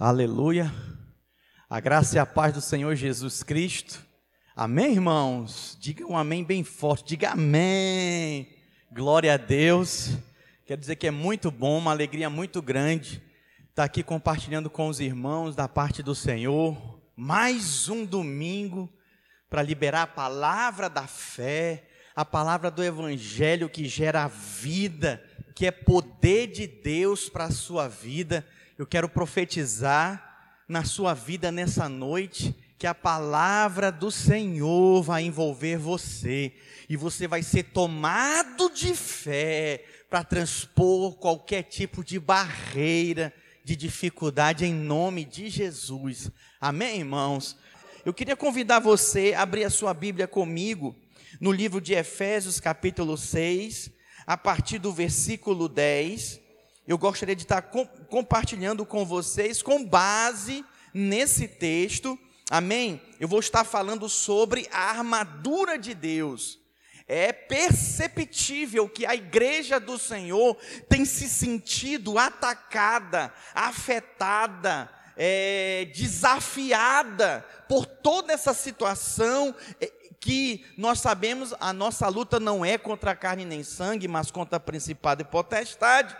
Aleluia. A graça e a paz do Senhor Jesus Cristo. Amém, irmãos? Diga um amém bem forte. Diga amém. Glória a Deus. Quero dizer que é muito bom, uma alegria muito grande estar aqui compartilhando com os irmãos da parte do Senhor. Mais um domingo para liberar a palavra da fé, a palavra do Evangelho que gera vida, que é poder de Deus para a sua vida eu quero profetizar na sua vida nessa noite que a palavra do Senhor vai envolver você e você vai ser tomado de fé para transpor qualquer tipo de barreira, de dificuldade em nome de Jesus. Amém, irmãos? Eu queria convidar você a abrir a sua Bíblia comigo no livro de Efésios, capítulo 6, a partir do versículo 10 eu gostaria de estar com, compartilhando com vocês, com base nesse texto, amém? Eu vou estar falando sobre a armadura de Deus. É perceptível que a igreja do Senhor tem se sentido atacada, afetada, é, desafiada por toda essa situação é, que nós sabemos a nossa luta não é contra a carne nem sangue, mas contra principado e potestade.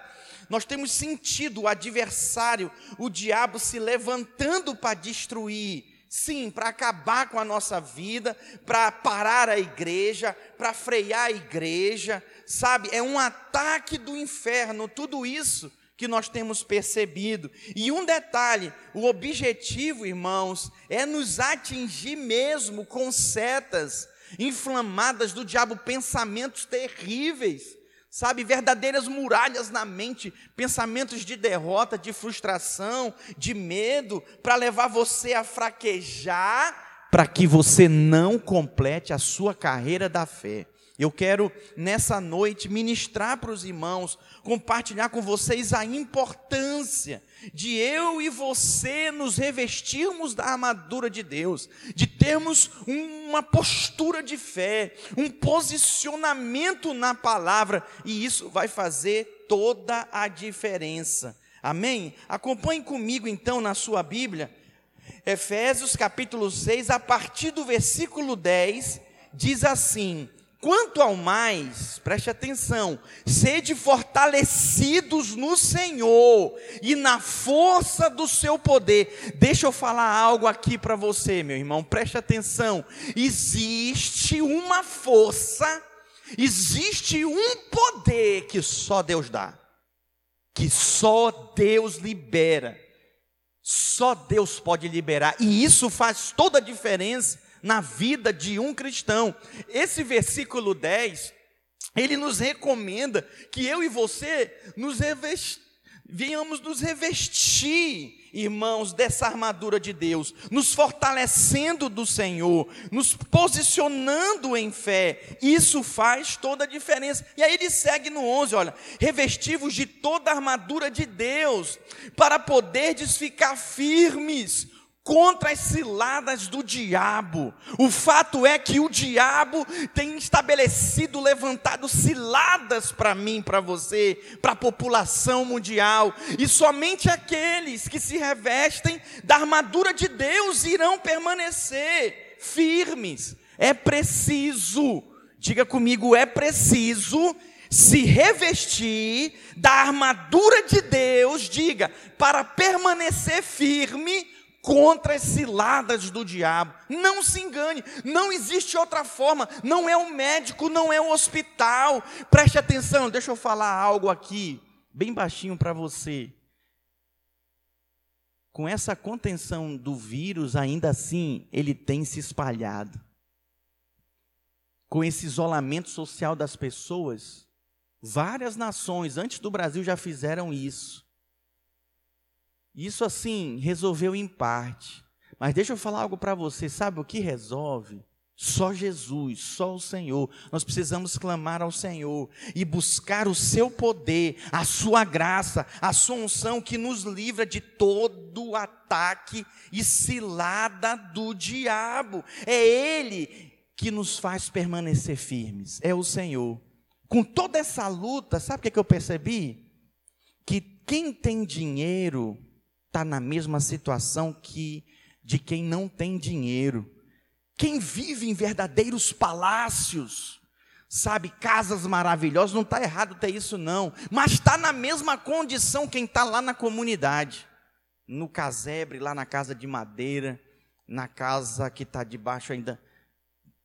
Nós temos sentido o adversário, o diabo se levantando para destruir, sim, para acabar com a nossa vida, para parar a igreja, para frear a igreja, sabe? É um ataque do inferno, tudo isso que nós temos percebido. E um detalhe: o objetivo, irmãos, é nos atingir mesmo com setas inflamadas do diabo, pensamentos terríveis sabe, verdadeiras muralhas na mente, pensamentos de derrota, de frustração, de medo, para levar você a fraquejar, para que você não complete a sua carreira da fé. Eu quero nessa noite ministrar para os irmãos, compartilhar com vocês a importância de eu e você nos revestirmos da armadura de Deus, de termos uma postura de fé, um posicionamento na palavra, e isso vai fazer toda a diferença. Amém? Acompanhe comigo então na sua Bíblia, Efésios capítulo 6, a partir do versículo 10, diz assim: Quanto ao mais, preste atenção, sede fortalecidos no Senhor e na força do seu poder. Deixa eu falar algo aqui para você, meu irmão, preste atenção. Existe uma força, existe um poder que só Deus dá, que só Deus libera, só Deus pode liberar, e isso faz toda a diferença na vida de um cristão. Esse versículo 10, ele nos recomenda que eu e você nos revest... venhamos nos revestir, irmãos, dessa armadura de Deus, nos fortalecendo do Senhor, nos posicionando em fé. Isso faz toda a diferença. E aí ele segue no 11, olha, revestivos de toda a armadura de Deus, para poderdes ficar firmes contra as ciladas do diabo. O fato é que o diabo tem estabelecido, levantado ciladas para mim, para você, para a população mundial, e somente aqueles que se revestem da armadura de Deus irão permanecer firmes. É preciso, diga comigo, é preciso se revestir da armadura de Deus, diga, para permanecer firme contra as ciladas do diabo. Não se engane, não existe outra forma. Não é o médico, não é o hospital. Preste atenção, deixa eu falar algo aqui, bem baixinho para você. Com essa contenção do vírus, ainda assim, ele tem se espalhado. Com esse isolamento social das pessoas, várias nações antes do Brasil já fizeram isso. Isso assim resolveu em parte. Mas deixa eu falar algo para você, sabe o que resolve? Só Jesus, só o Senhor. Nós precisamos clamar ao Senhor e buscar o seu poder, a sua graça, a sua unção que nos livra de todo ataque e cilada do diabo. É Ele que nos faz permanecer firmes, é o Senhor. Com toda essa luta, sabe o que, que eu percebi? Que quem tem dinheiro está na mesma situação que de quem não tem dinheiro. Quem vive em verdadeiros palácios, sabe, casas maravilhosas, não está errado ter isso não, mas está na mesma condição quem está lá na comunidade, no casebre, lá na casa de madeira, na casa que está debaixo ainda,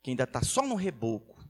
que ainda está só no reboco,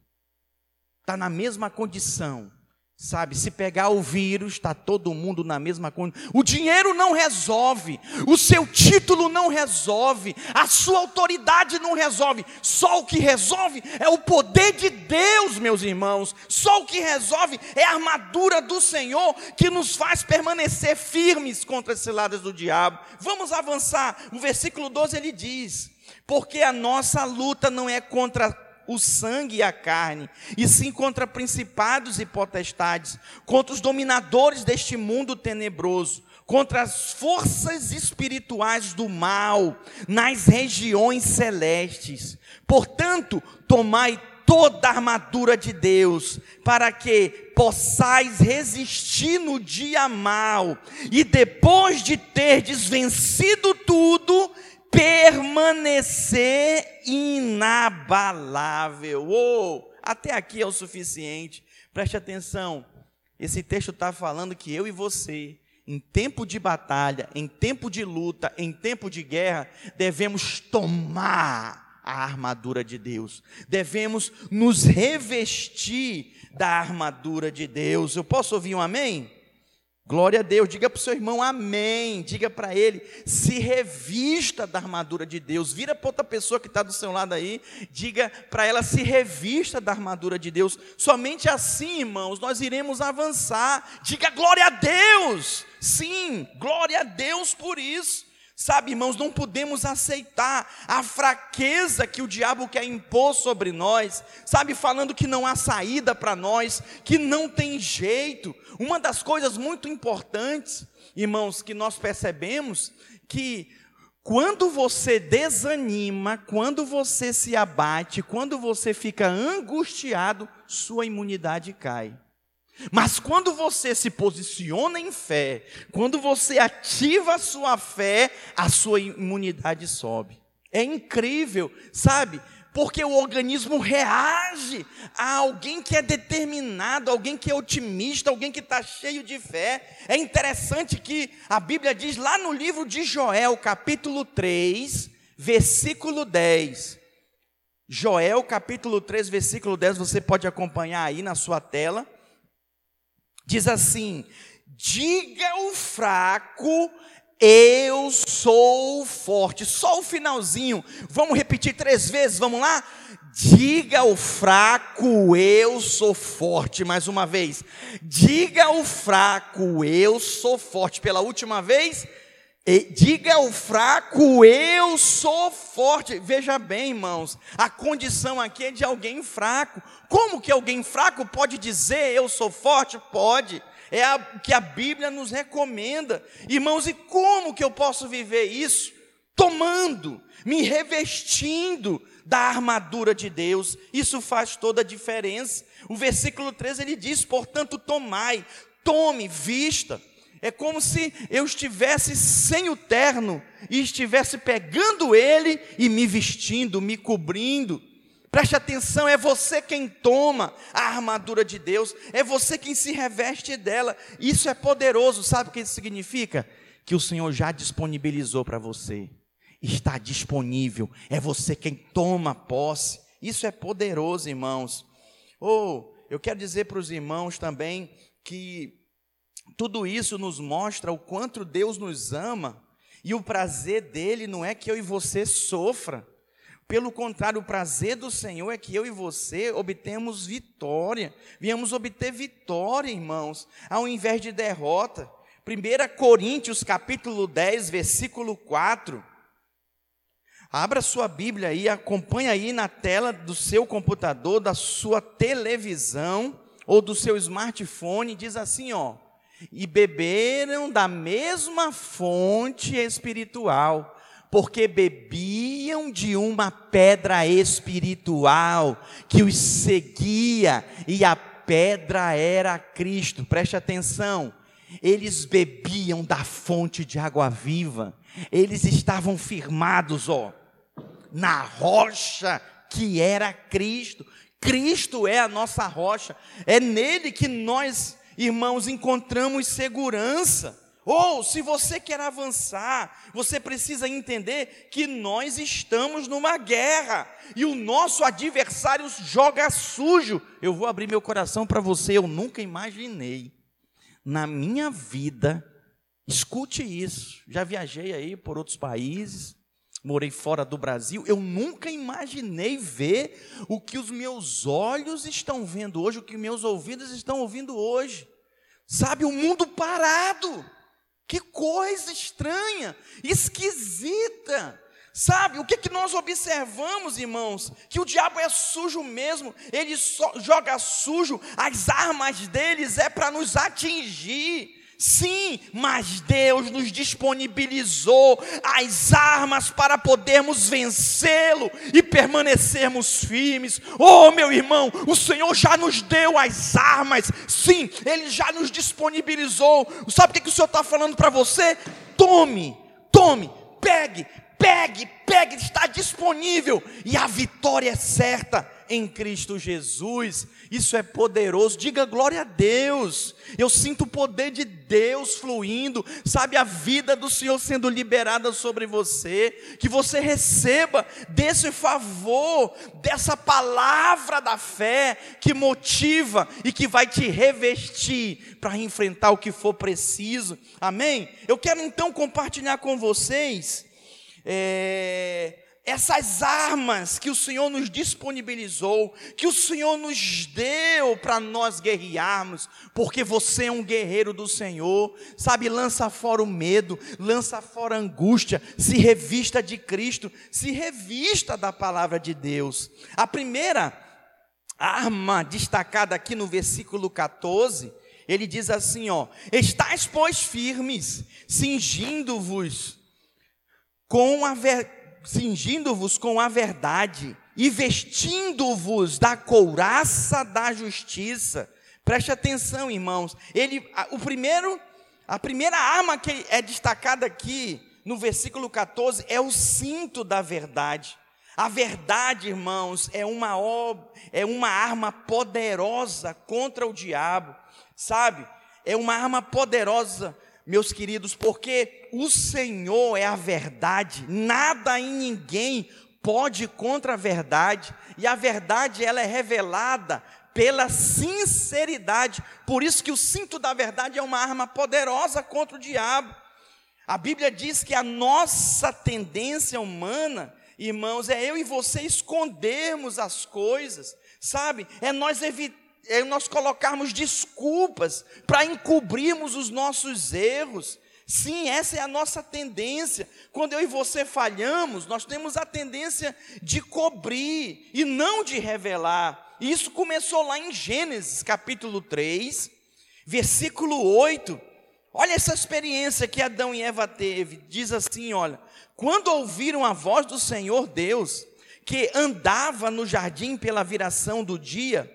está na mesma condição, Sabe, se pegar o vírus, está todo mundo na mesma condição. O dinheiro não resolve, o seu título não resolve, a sua autoridade não resolve. Só o que resolve é o poder de Deus, meus irmãos. Só o que resolve é a armadura do Senhor que nos faz permanecer firmes contra as ciladas do diabo. Vamos avançar. No versículo 12 ele diz: Porque a nossa luta não é contra o sangue e a carne, e sim contra principados e potestades, contra os dominadores deste mundo tenebroso, contra as forças espirituais do mal nas regiões celestes. Portanto, tomai toda a armadura de Deus, para que possais resistir no dia mal, e depois de terdes vencido tudo, permanecer inabalável. Oh, até aqui é o suficiente. Preste atenção. Esse texto está falando que eu e você, em tempo de batalha, em tempo de luta, em tempo de guerra, devemos tomar a armadura de Deus. Devemos nos revestir da armadura de Deus. Eu posso ouvir um amém? Glória a Deus, diga para o seu irmão amém, diga para ele, se revista da armadura de Deus, vira para outra pessoa que está do seu lado aí, diga para ela se revista da armadura de Deus, somente assim, irmãos, nós iremos avançar, diga glória a Deus, sim, glória a Deus por isso, Sabe, irmãos, não podemos aceitar a fraqueza que o diabo quer impor sobre nós, sabe, falando que não há saída para nós, que não tem jeito. Uma das coisas muito importantes, irmãos, que nós percebemos que quando você desanima, quando você se abate, quando você fica angustiado, sua imunidade cai. Mas quando você se posiciona em fé, quando você ativa a sua fé, a sua imunidade sobe. É incrível, sabe? Porque o organismo reage a alguém que é determinado, alguém que é otimista, alguém que está cheio de fé. É interessante que a Bíblia diz lá no livro de Joel, capítulo 3, versículo 10. Joel, capítulo 3, versículo 10, você pode acompanhar aí na sua tela. Diz assim: diga o fraco, eu sou forte. Só o finalzinho. Vamos repetir três vezes, vamos lá? Diga o fraco, eu sou forte. Mais uma vez. Diga o fraco, eu sou forte. Pela última vez. Diga o fraco, eu sou forte. Veja bem, irmãos, a condição aqui é de alguém fraco. Como que alguém fraco pode dizer eu sou forte? Pode. É o que a Bíblia nos recomenda. Irmãos, e como que eu posso viver isso? Tomando, me revestindo da armadura de Deus. Isso faz toda a diferença. O versículo 13 ele diz: "Portanto, tomai, tome, vista". É como se eu estivesse sem o terno e estivesse pegando ele e me vestindo, me cobrindo. Preste atenção, é você quem toma a armadura de Deus, é você quem se reveste dela. Isso é poderoso, sabe o que isso significa? Que o Senhor já disponibilizou para você, está disponível, é você quem toma posse. Isso é poderoso, irmãos. Ou oh, eu quero dizer para os irmãos também que tudo isso nos mostra o quanto Deus nos ama e o prazer dele não é que eu e você sofra. Pelo contrário, o prazer do Senhor é que eu e você obtemos vitória. Viemos obter vitória, irmãos, ao invés de derrota. 1 Coríntios capítulo 10, versículo 4. Abra sua Bíblia aí, acompanha aí na tela do seu computador, da sua televisão ou do seu smartphone, diz assim, ó: "E beberam da mesma fonte espiritual, porque bebiam de uma pedra espiritual que os seguia, e a pedra era Cristo. Preste atenção. eles bebiam da fonte de água viva, eles estavam firmados, ó, na rocha que era Cristo. Cristo é a nossa rocha, é nele que nós, irmãos, encontramos segurança. Ou, se você quer avançar, você precisa entender que nós estamos numa guerra e o nosso adversário joga sujo. Eu vou abrir meu coração para você, eu nunca imaginei na minha vida, escute isso. Já viajei aí por outros países, morei fora do Brasil, eu nunca imaginei ver o que os meus olhos estão vendo hoje, o que meus ouvidos estão ouvindo hoje. Sabe, o mundo parado. Que coisa estranha, esquisita. Sabe, o que, que nós observamos, irmãos? Que o diabo é sujo mesmo, ele joga sujo, as armas deles é para nos atingir. Sim, mas Deus nos disponibilizou as armas para podermos vencê-lo e permanecermos firmes. Oh, meu irmão, o Senhor já nos deu as armas. Sim, Ele já nos disponibilizou. Sabe o que, que o Senhor está falando para você? Tome, tome, pegue, pegue, pegue, está disponível e a vitória é certa em Cristo Jesus. Isso é poderoso. Diga glória a Deus. Eu sinto o poder de Deus fluindo, sabe, a vida do Senhor sendo liberada sobre você. Que você receba desse favor, dessa palavra da fé que motiva e que vai te revestir para enfrentar o que for preciso. Amém? Eu quero então compartilhar com vocês. É, essas armas que o Senhor nos disponibilizou, que o Senhor nos deu para nós guerrearmos, porque você é um guerreiro do Senhor, sabe? Lança fora o medo, lança fora a angústia, se revista de Cristo, se revista da palavra de Deus. A primeira arma destacada aqui no versículo 14, ele diz assim: ó, estáis, pois, firmes, cingindo-vos com a verdade cingindo-vos com a verdade e vestindo-vos da couraça da justiça. Preste atenção, irmãos. Ele, o primeiro, a primeira arma que é destacada aqui no versículo 14 é o cinto da verdade. A verdade, irmãos, é uma, é uma arma poderosa contra o diabo, sabe? É uma arma poderosa meus queridos, porque o Senhor é a verdade, nada e ninguém pode contra a verdade, e a verdade ela é revelada pela sinceridade. Por isso que o cinto da verdade é uma arma poderosa contra o diabo. A Bíblia diz que a nossa tendência humana, irmãos, é eu e você escondermos as coisas, sabe? É nós evitarmos é nós colocarmos desculpas para encobrirmos os nossos erros. Sim, essa é a nossa tendência. Quando eu e você falhamos, nós temos a tendência de cobrir e não de revelar. Isso começou lá em Gênesis, capítulo 3, versículo 8. Olha essa experiência que Adão e Eva teve. Diz assim, olha: "Quando ouviram a voz do Senhor Deus, que andava no jardim pela viração do dia,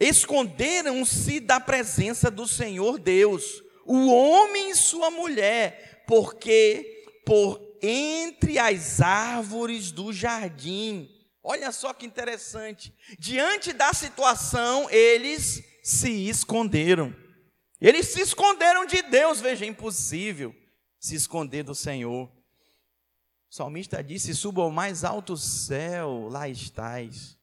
esconderam-se da presença do Senhor Deus, o homem e sua mulher, porque por entre as árvores do jardim. Olha só que interessante. Diante da situação, eles se esconderam. Eles se esconderam de Deus, veja, é impossível se esconder do Senhor. O salmista disse: Suba ao mais alto céu, lá estás.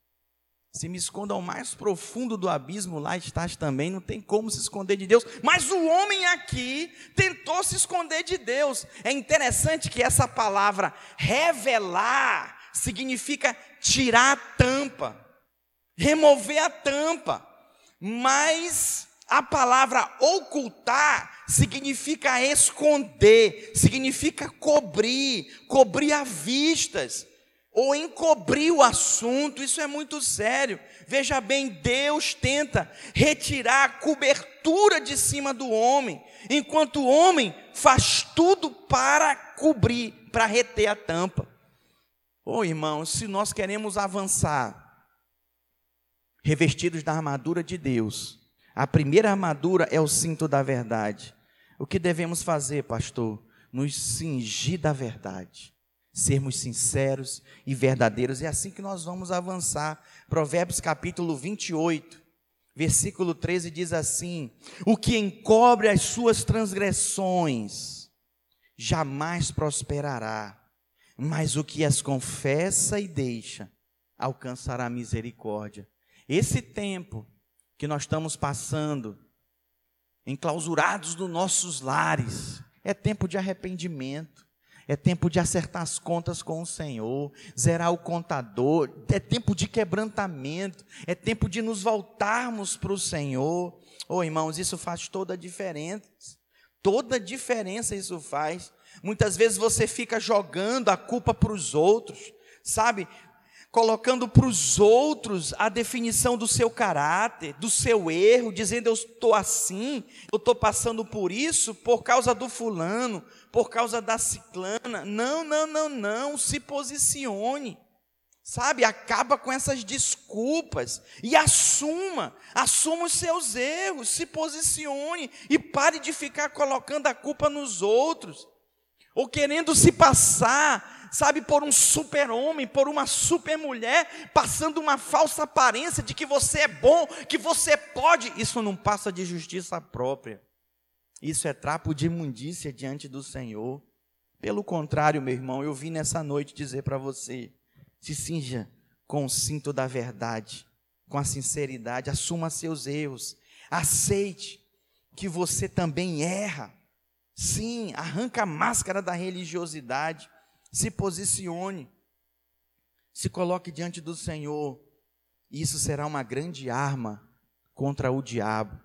Se me escondo ao mais profundo do abismo, lá estás também, não tem como se esconder de Deus. Mas o homem aqui tentou se esconder de Deus. É interessante que essa palavra revelar significa tirar a tampa, remover a tampa. Mas a palavra ocultar significa esconder, significa cobrir, cobrir a vistas ou encobrir o assunto, isso é muito sério. Veja bem, Deus tenta retirar a cobertura de cima do homem, enquanto o homem faz tudo para cobrir, para reter a tampa. Ô oh, irmãos, se nós queremos avançar, revestidos da armadura de Deus, a primeira armadura é o cinto da verdade. O que devemos fazer, pastor? Nos cingir da verdade. Sermos sinceros e verdadeiros. É assim que nós vamos avançar. Provérbios capítulo 28, versículo 13 diz assim: O que encobre as suas transgressões jamais prosperará, mas o que as confessa e deixa alcançará misericórdia. Esse tempo que nós estamos passando, enclausurados nos nossos lares, é tempo de arrependimento, é tempo de acertar as contas com o Senhor, zerar o contador, é tempo de quebrantamento, é tempo de nos voltarmos para o Senhor. Oh, irmãos, isso faz toda a diferença. Toda a diferença isso faz. Muitas vezes você fica jogando a culpa para os outros, sabe? Colocando para os outros a definição do seu caráter, do seu erro, dizendo eu estou assim, eu estou passando por isso por causa do fulano, por causa da ciclana. Não, não, não, não, se posicione. Sabe, acaba com essas desculpas e assuma, assuma os seus erros, se posicione e pare de ficar colocando a culpa nos outros ou querendo se passar sabe, por um super-homem, por uma super-mulher, passando uma falsa aparência de que você é bom, que você pode. Isso não passa de justiça própria. Isso é trapo de imundícia diante do Senhor. Pelo contrário, meu irmão, eu vim nessa noite dizer para você: se cinja com o cinto da verdade, com a sinceridade, assuma seus erros, aceite que você também erra. Sim, arranca a máscara da religiosidade se posicione, se coloque diante do Senhor. Isso será uma grande arma contra o diabo.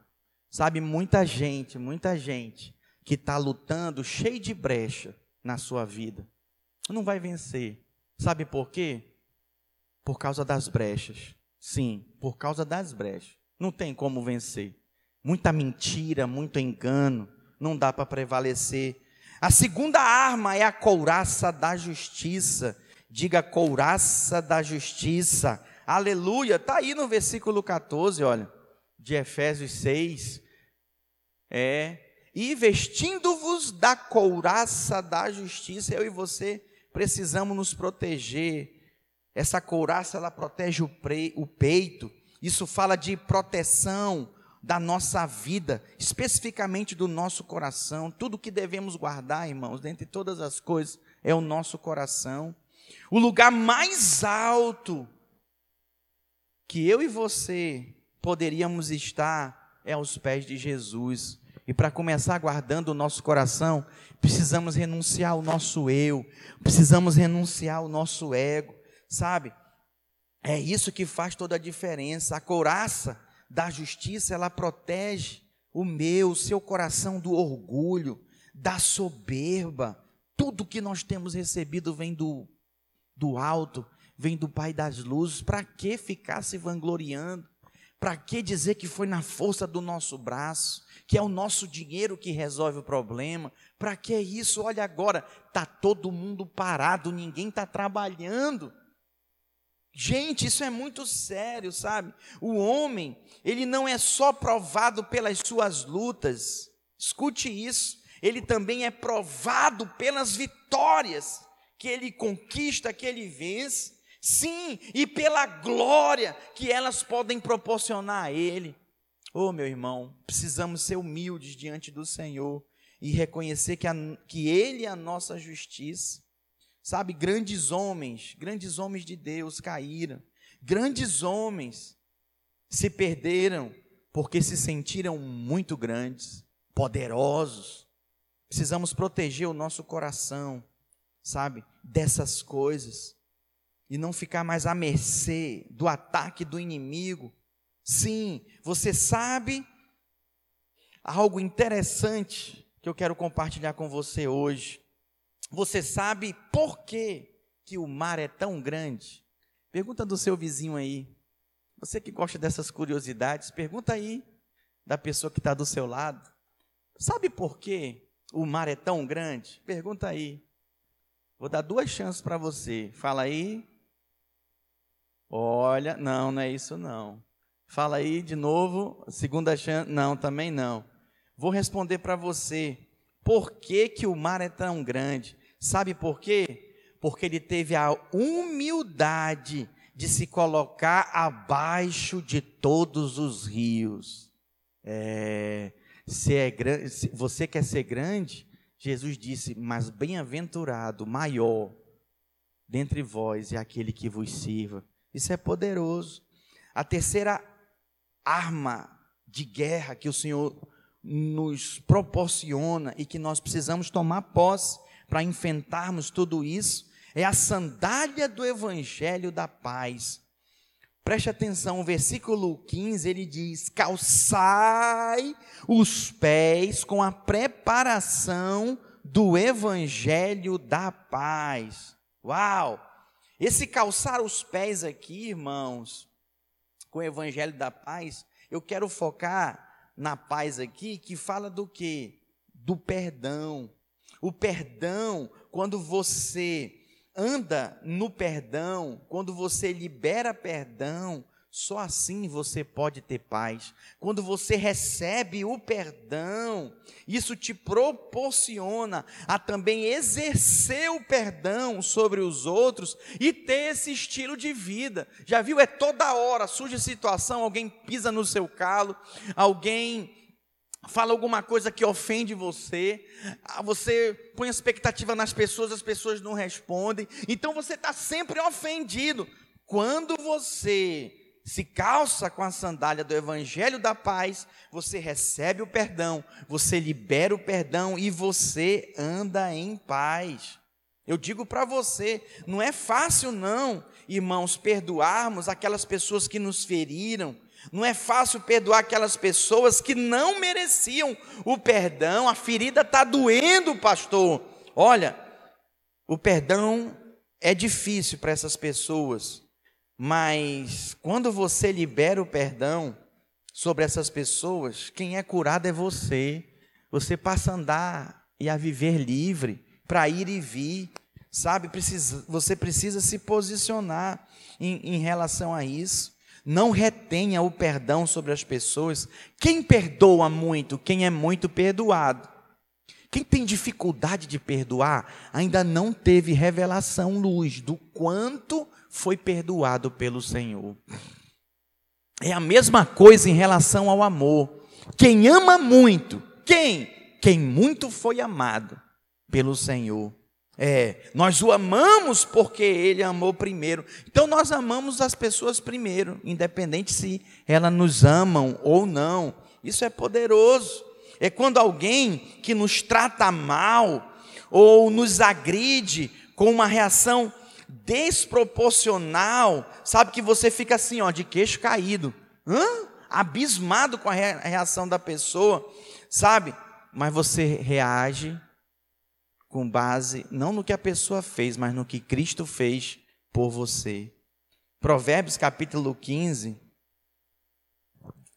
Sabe, muita gente, muita gente que está lutando cheio de brecha na sua vida, não vai vencer. Sabe por quê? Por causa das brechas. Sim, por causa das brechas. Não tem como vencer. Muita mentira, muito engano, não dá para prevalecer. A segunda arma é a couraça da justiça. Diga couraça da justiça. Aleluia. Está aí no versículo 14, olha, de Efésios 6. É. E vestindo-vos da couraça da justiça, eu e você precisamos nos proteger. Essa couraça, ela protege o, pre, o peito. Isso fala de proteção, da nossa vida, especificamente do nosso coração. Tudo que devemos guardar, irmãos, dentre todas as coisas, é o nosso coração. O lugar mais alto que eu e você poderíamos estar é aos pés de Jesus. E para começar guardando o nosso coração, precisamos renunciar ao nosso eu, precisamos renunciar ao nosso ego, sabe? É isso que faz toda a diferença. A couraça da justiça, ela protege o meu, o seu coração do orgulho, da soberba. Tudo que nós temos recebido vem do, do alto, vem do Pai das luzes. Para que ficar se vangloriando? Para que dizer que foi na força do nosso braço, que é o nosso dinheiro que resolve o problema? Para que isso? Olha agora, tá todo mundo parado, ninguém está trabalhando. Gente, isso é muito sério, sabe? O homem, ele não é só provado pelas suas lutas, escute isso, ele também é provado pelas vitórias que ele conquista, que ele vence, sim, e pela glória que elas podem proporcionar a ele. Oh, meu irmão, precisamos ser humildes diante do Senhor e reconhecer que, a, que Ele é a nossa justiça. Sabe, grandes homens, grandes homens de Deus caíram. Grandes homens se perderam porque se sentiram muito grandes, poderosos. Precisamos proteger o nosso coração, sabe, dessas coisas e não ficar mais à mercê do ataque do inimigo. Sim, você sabe algo interessante que eu quero compartilhar com você hoje. Você sabe por que, que o mar é tão grande? Pergunta do seu vizinho aí. Você que gosta dessas curiosidades, pergunta aí da pessoa que está do seu lado. Sabe por que o mar é tão grande? Pergunta aí. Vou dar duas chances para você. Fala aí. Olha, não, não é isso não. Fala aí de novo. Segunda chance. Não, também não. Vou responder para você. Por que, que o mar é tão grande? Sabe por quê? Porque ele teve a humildade de se colocar abaixo de todos os rios. É, se é grande, se você quer ser grande, Jesus disse: Mas bem-aventurado, maior dentre vós é aquele que vos sirva. Isso é poderoso. A terceira arma de guerra que o Senhor nos proporciona e que nós precisamos tomar posse para enfrentarmos tudo isso é a sandália do evangelho da paz. Preste atenção, o versículo 15 ele diz: Calçai os pés com a preparação do evangelho da paz. Uau! Esse calçar os pés aqui, irmãos, com o evangelho da paz, eu quero focar na paz aqui, que fala do que? Do perdão. O perdão, quando você anda no perdão, quando você libera perdão, só assim você pode ter paz. Quando você recebe o perdão, isso te proporciona a também exercer o perdão sobre os outros e ter esse estilo de vida. Já viu? É toda hora, surge situação, alguém pisa no seu calo, alguém fala alguma coisa que ofende você, ah, você põe expectativa nas pessoas, as pessoas não respondem, então você está sempre ofendido. Quando você se calça com a sandália do Evangelho da Paz, você recebe o perdão, você libera o perdão e você anda em paz. Eu digo para você, não é fácil não, irmãos, perdoarmos aquelas pessoas que nos feriram, não é fácil perdoar aquelas pessoas que não mereciam o perdão, a ferida está doendo, pastor. Olha, o perdão é difícil para essas pessoas, mas quando você libera o perdão sobre essas pessoas, quem é curado é você. Você passa a andar e a viver livre, para ir e vir, sabe? Precisa, você precisa se posicionar em, em relação a isso. Não retenha o perdão sobre as pessoas. Quem perdoa muito, quem é muito perdoado. Quem tem dificuldade de perdoar, ainda não teve revelação luz do quanto foi perdoado pelo Senhor. É a mesma coisa em relação ao amor. Quem ama muito, quem? Quem muito foi amado pelo Senhor. É, nós o amamos porque ele amou primeiro. Então nós amamos as pessoas primeiro, independente se elas nos amam ou não. Isso é poderoso. É quando alguém que nos trata mal ou nos agride com uma reação desproporcional, sabe que você fica assim, ó, de queixo caído, Hã? abismado com a reação da pessoa, sabe? Mas você reage com base não no que a pessoa fez, mas no que Cristo fez por você. Provérbios capítulo 15,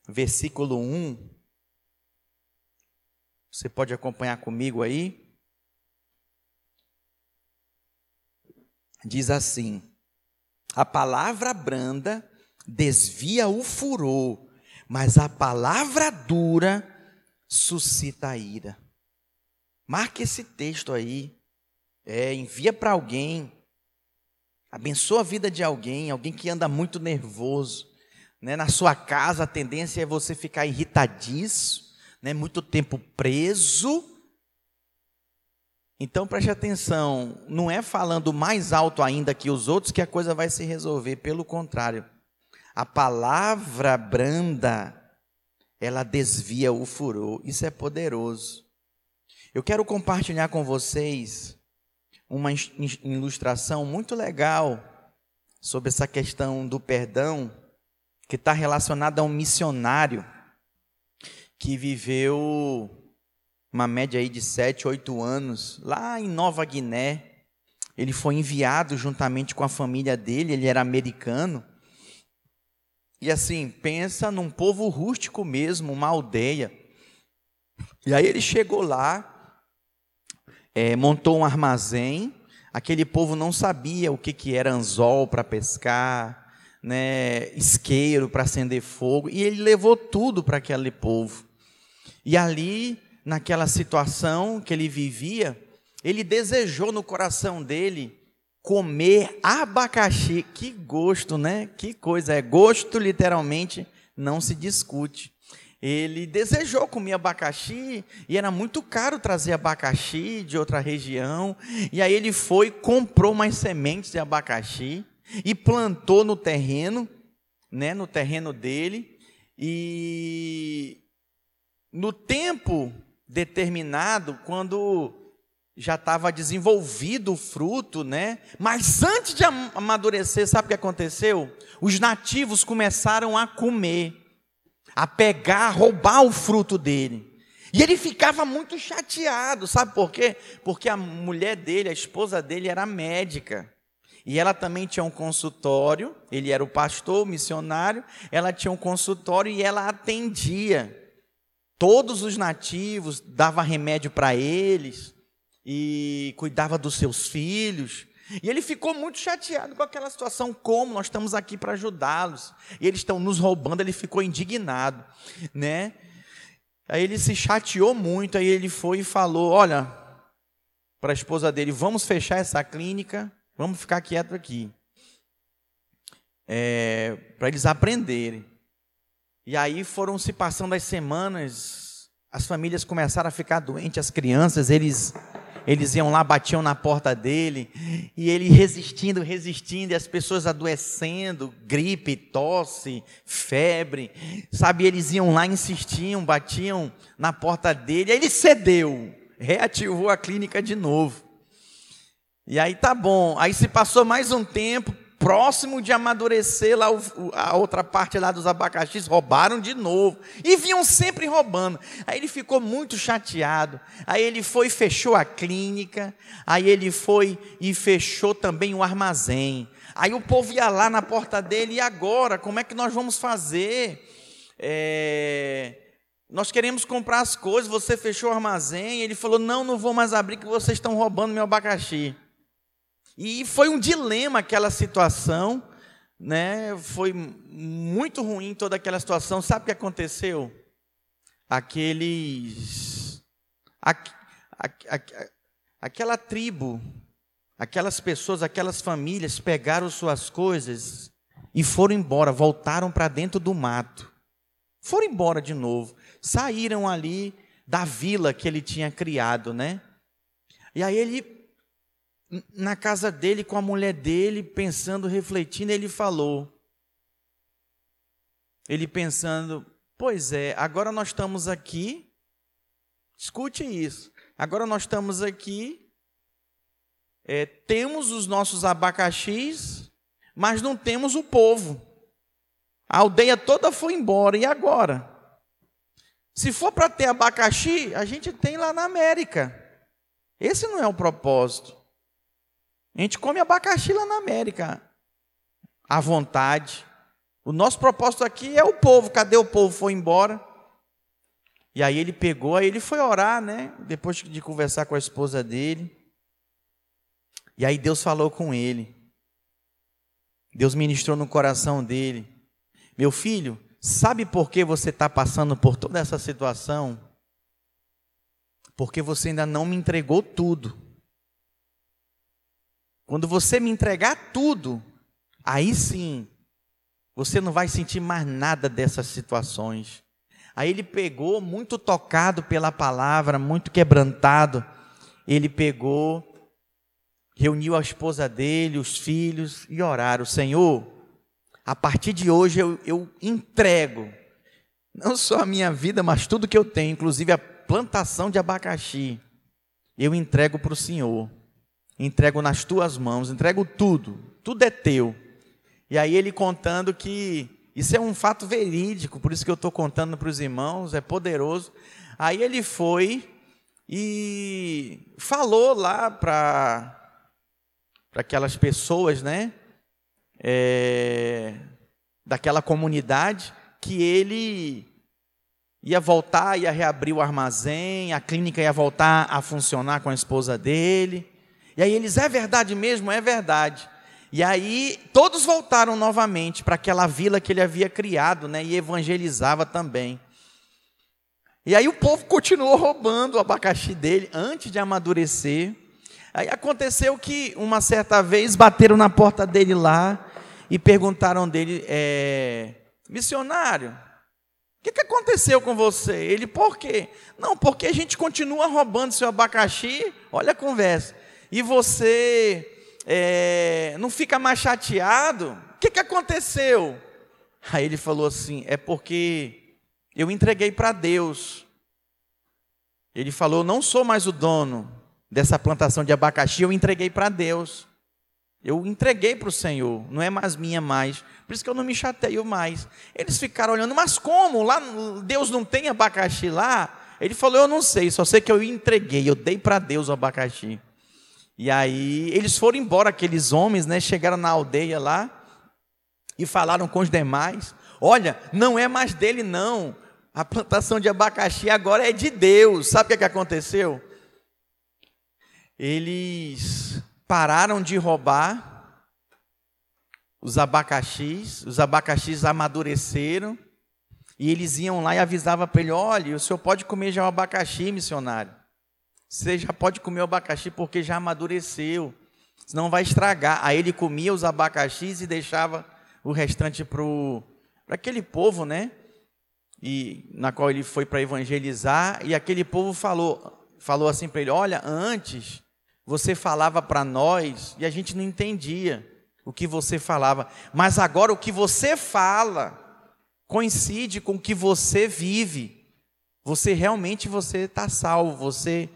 versículo 1. Você pode acompanhar comigo aí? Diz assim: A palavra branda desvia o furor, mas a palavra dura suscita a ira. Marque esse texto aí. É, envia para alguém. Abençoa a vida de alguém, alguém que anda muito nervoso. Né? Na sua casa, a tendência é você ficar irritadiço, né? muito tempo preso. Então preste atenção, não é falando mais alto ainda que os outros que a coisa vai se resolver, pelo contrário. A palavra branda, ela desvia o furor, isso é poderoso. Eu quero compartilhar com vocês uma ilustração muito legal sobre essa questão do perdão, que está relacionada a um missionário que viveu uma média aí de 7, 8 anos lá em Nova Guiné. Ele foi enviado juntamente com a família dele, ele era americano. E assim, pensa num povo rústico mesmo, uma aldeia. E aí ele chegou lá, é, montou um armazém. Aquele povo não sabia o que, que era anzol para pescar, né, isqueiro para acender fogo, e ele levou tudo para aquele povo. E ali, naquela situação que ele vivia, ele desejou no coração dele comer abacaxi. Que gosto, né? Que coisa. É gosto, literalmente, não se discute. Ele desejou comer abacaxi e era muito caro trazer abacaxi de outra região. E aí ele foi, comprou umas sementes de abacaxi e plantou no terreno, né, no terreno dele. E no tempo determinado, quando já estava desenvolvido o fruto, né? Mas antes de amadurecer, sabe o que aconteceu? Os nativos começaram a comer, a pegar, a roubar o fruto dele. E ele ficava muito chateado, sabe por quê? Porque a mulher dele, a esposa dele, era médica. E ela também tinha um consultório, ele era o pastor, o missionário, ela tinha um consultório e ela atendia todos os nativos, dava remédio para eles e cuidava dos seus filhos. E ele ficou muito chateado com aquela situação, como nós estamos aqui para ajudá-los, e eles estão nos roubando, ele ficou indignado, né? Aí ele se chateou muito, aí ele foi e falou: "Olha, para a esposa dele, vamos fechar essa clínica, vamos ficar quieto aqui, é, para eles aprenderem." E aí foram se passando as semanas, as famílias começaram a ficar doentes, as crianças, eles eles iam lá, batiam na porta dele, e ele resistindo, resistindo, e as pessoas adoecendo, gripe, tosse, febre, sabe? Eles iam lá, insistiam, batiam na porta dele, aí ele cedeu, reativou a clínica de novo. E aí tá bom, aí se passou mais um tempo, próximo de amadurecer lá a outra parte lá dos abacaxis, roubaram de novo. E vinham sempre roubando. Aí ele ficou muito chateado. Aí ele foi e fechou a clínica. Aí ele foi e fechou também o armazém. Aí o povo ia lá na porta dele, e agora? Como é que nós vamos fazer? É... Nós queremos comprar as coisas, você fechou o armazém. Ele falou: Não, não vou mais abrir, que vocês estão roubando meu abacaxi. E foi um dilema aquela situação, né? Foi muito ruim toda aquela situação. Sabe o que aconteceu? Aqueles aqu, aqu, aqu, aquela tribo, aquelas pessoas, aquelas famílias pegaram suas coisas e foram embora, voltaram para dentro do mato. Foram embora de novo, saíram ali da vila que ele tinha criado, né? E aí ele na casa dele com a mulher dele, pensando, refletindo, ele falou. Ele pensando, pois é, agora nós estamos aqui, escute isso, agora nós estamos aqui, é, temos os nossos abacaxis, mas não temos o povo. A aldeia toda foi embora, e agora? Se for para ter abacaxi, a gente tem lá na América. Esse não é o propósito. A gente come abacaxi lá na América, à vontade. O nosso propósito aqui é o povo. Cadê o povo? Foi embora. E aí ele pegou, aí ele foi orar, né? Depois de conversar com a esposa dele. E aí Deus falou com ele. Deus ministrou no coração dele. Meu filho, sabe por que você está passando por toda essa situação? Porque você ainda não me entregou tudo. Quando você me entregar tudo, aí sim, você não vai sentir mais nada dessas situações. Aí ele pegou, muito tocado pela palavra, muito quebrantado, ele pegou, reuniu a esposa dele, os filhos e oraram: Senhor, a partir de hoje eu, eu entrego, não só a minha vida, mas tudo que eu tenho, inclusive a plantação de abacaxi, eu entrego para o Senhor entrego nas tuas mãos, entrego tudo, tudo é teu. E aí ele contando que isso é um fato verídico, por isso que eu estou contando para os irmãos, é poderoso. Aí ele foi e falou lá para aquelas pessoas, né? É, daquela comunidade, que ele ia voltar, ia reabrir o armazém, a clínica ia voltar a funcionar com a esposa dele. E aí eles, é verdade mesmo? É verdade. E aí todos voltaram novamente para aquela vila que ele havia criado, né, e evangelizava também. E aí o povo continuou roubando o abacaxi dele antes de amadurecer. Aí aconteceu que uma certa vez bateram na porta dele lá e perguntaram dele, é, missionário, o que, que aconteceu com você? Ele, por quê? Não, porque a gente continua roubando seu abacaxi, olha a conversa, e você é, não fica mais chateado? O que, que aconteceu? Aí ele falou assim: é porque eu entreguei para Deus. Ele falou: não sou mais o dono dessa plantação de abacaxi, eu entreguei para Deus. Eu entreguei para o Senhor, não é mais minha mais. Por isso que eu não me chateio mais. Eles ficaram olhando, mas como? Lá Deus não tem abacaxi lá? Ele falou: Eu não sei, só sei que eu entreguei, eu dei para Deus o abacaxi. E aí eles foram embora, aqueles homens, né? Chegaram na aldeia lá e falaram com os demais: Olha, não é mais dele, não. A plantação de abacaxi agora é de Deus. Sabe o que, é que aconteceu? Eles pararam de roubar os abacaxis, os abacaxis amadureceram, e eles iam lá e avisavam para ele: olha, o senhor pode comer já o abacaxi, missionário. Você já pode comer o abacaxi porque já amadureceu, senão vai estragar. Aí ele comia os abacaxis e deixava o restante para aquele povo, né? E na qual ele foi para evangelizar, e aquele povo falou, falou assim para ele: Olha, antes você falava para nós e a gente não entendia o que você falava, mas agora o que você fala coincide com o que você vive. Você realmente você está salvo, você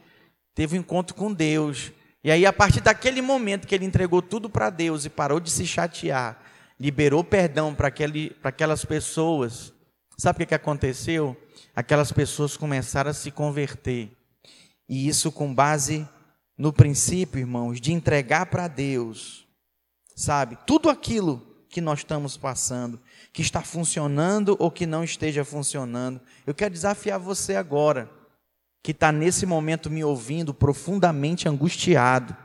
teve um encontro com Deus. E aí, a partir daquele momento que ele entregou tudo para Deus e parou de se chatear, liberou perdão para aquelas pessoas, sabe o que, aconteceu? Aquelas pessoas começaram a se converter. E isso com base no princípio, irmãos, de entregar para Deus, sabe, tudo aquilo que nós estamos passando, que está funcionando ou que não esteja funcionando. Eu quero desafiar você agora que está nesse momento me ouvindo profundamente angustiado.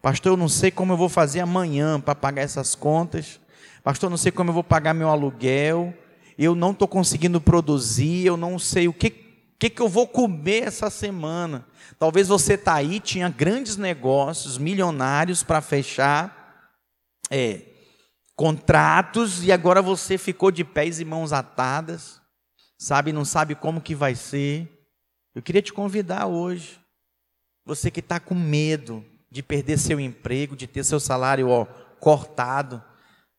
Pastor, eu não sei como eu vou fazer amanhã para pagar essas contas. Pastor, eu não sei como eu vou pagar meu aluguel. Eu não estou conseguindo produzir. Eu não sei o que, que, que eu vou comer essa semana. Talvez você está aí, tinha grandes negócios, milionários para fechar, é, contratos, e agora você ficou de pés e mãos atadas, sabe, não sabe como que vai ser. Eu queria te convidar hoje, você que está com medo de perder seu emprego, de ter seu salário ó, cortado,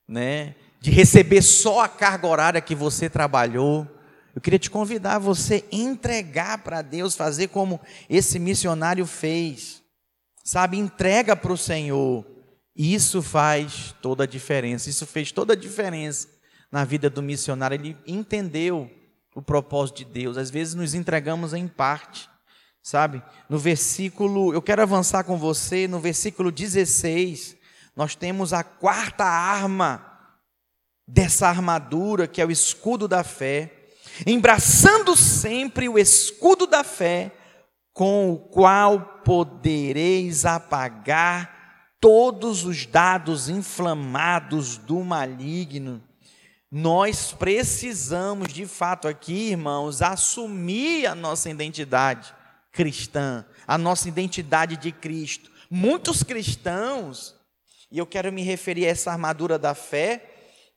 né? de receber só a carga horária que você trabalhou. Eu queria te convidar a você entregar para Deus, fazer como esse missionário fez. Sabe, entrega para o Senhor. Isso faz toda a diferença. Isso fez toda a diferença na vida do missionário. Ele entendeu o propósito de Deus. Às vezes nos entregamos em parte, sabe? No versículo, eu quero avançar com você, no versículo 16, nós temos a quarta arma dessa armadura, que é o escudo da fé, embraçando sempre o escudo da fé, com o qual podereis apagar todos os dados inflamados do maligno. Nós precisamos, de fato, aqui, irmãos, assumir a nossa identidade cristã, a nossa identidade de Cristo. Muitos cristãos, e eu quero me referir a essa armadura da fé,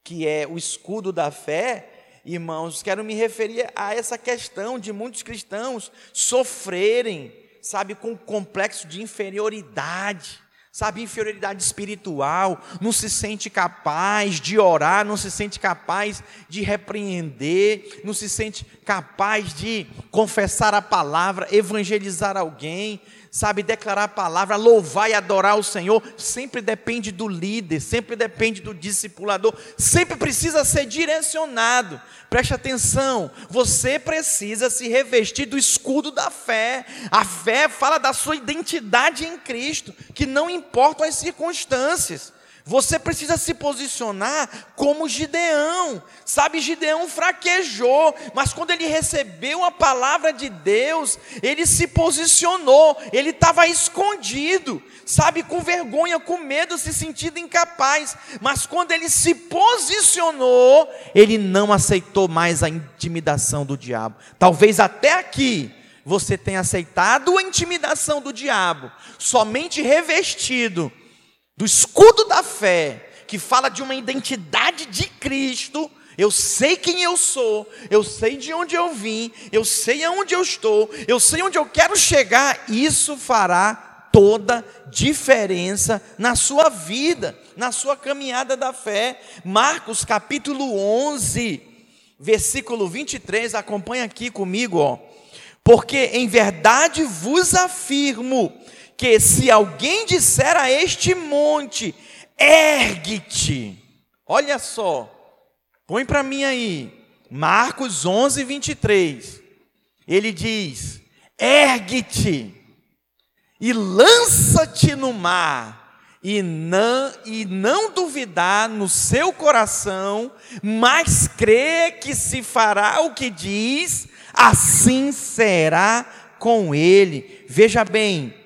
que é o escudo da fé, irmãos, quero me referir a essa questão de muitos cristãos sofrerem, sabe, com o complexo de inferioridade sabe, inferioridade espiritual, não se sente capaz de orar, não se sente capaz de repreender, não se sente capaz de confessar a palavra, evangelizar alguém, sabe, declarar a palavra, louvar e adorar o Senhor, sempre depende do líder, sempre depende do discipulador, sempre precisa ser direcionado. Preste atenção, você precisa se revestir do escudo da fé. A fé fala da sua identidade em Cristo, que não importam as circunstâncias. Você precisa se posicionar como Gideão. Sabe, Gideão fraquejou, mas quando ele recebeu a palavra de Deus, ele se posicionou, ele estava escondido, sabe, com vergonha, com medo, se sentindo incapaz. Mas quando ele se posicionou, ele não aceitou mais a intimidação do diabo. Talvez até aqui você tenha aceitado a intimidação do diabo, somente revestido do escudo da fé, que fala de uma identidade de Cristo, eu sei quem eu sou, eu sei de onde eu vim, eu sei aonde eu estou, eu sei onde eu quero chegar, isso fará toda diferença na sua vida, na sua caminhada da fé. Marcos capítulo 11, versículo 23, acompanha aqui comigo, ó. Porque em verdade vos afirmo que se alguém disser a este monte, ergue-te, olha só, põe para mim aí, Marcos 11, 23, ele diz: ergue-te e lança-te no mar, e não, e não duvidar no seu coração, mas crê que se fará o que diz, assim será com ele. Veja bem,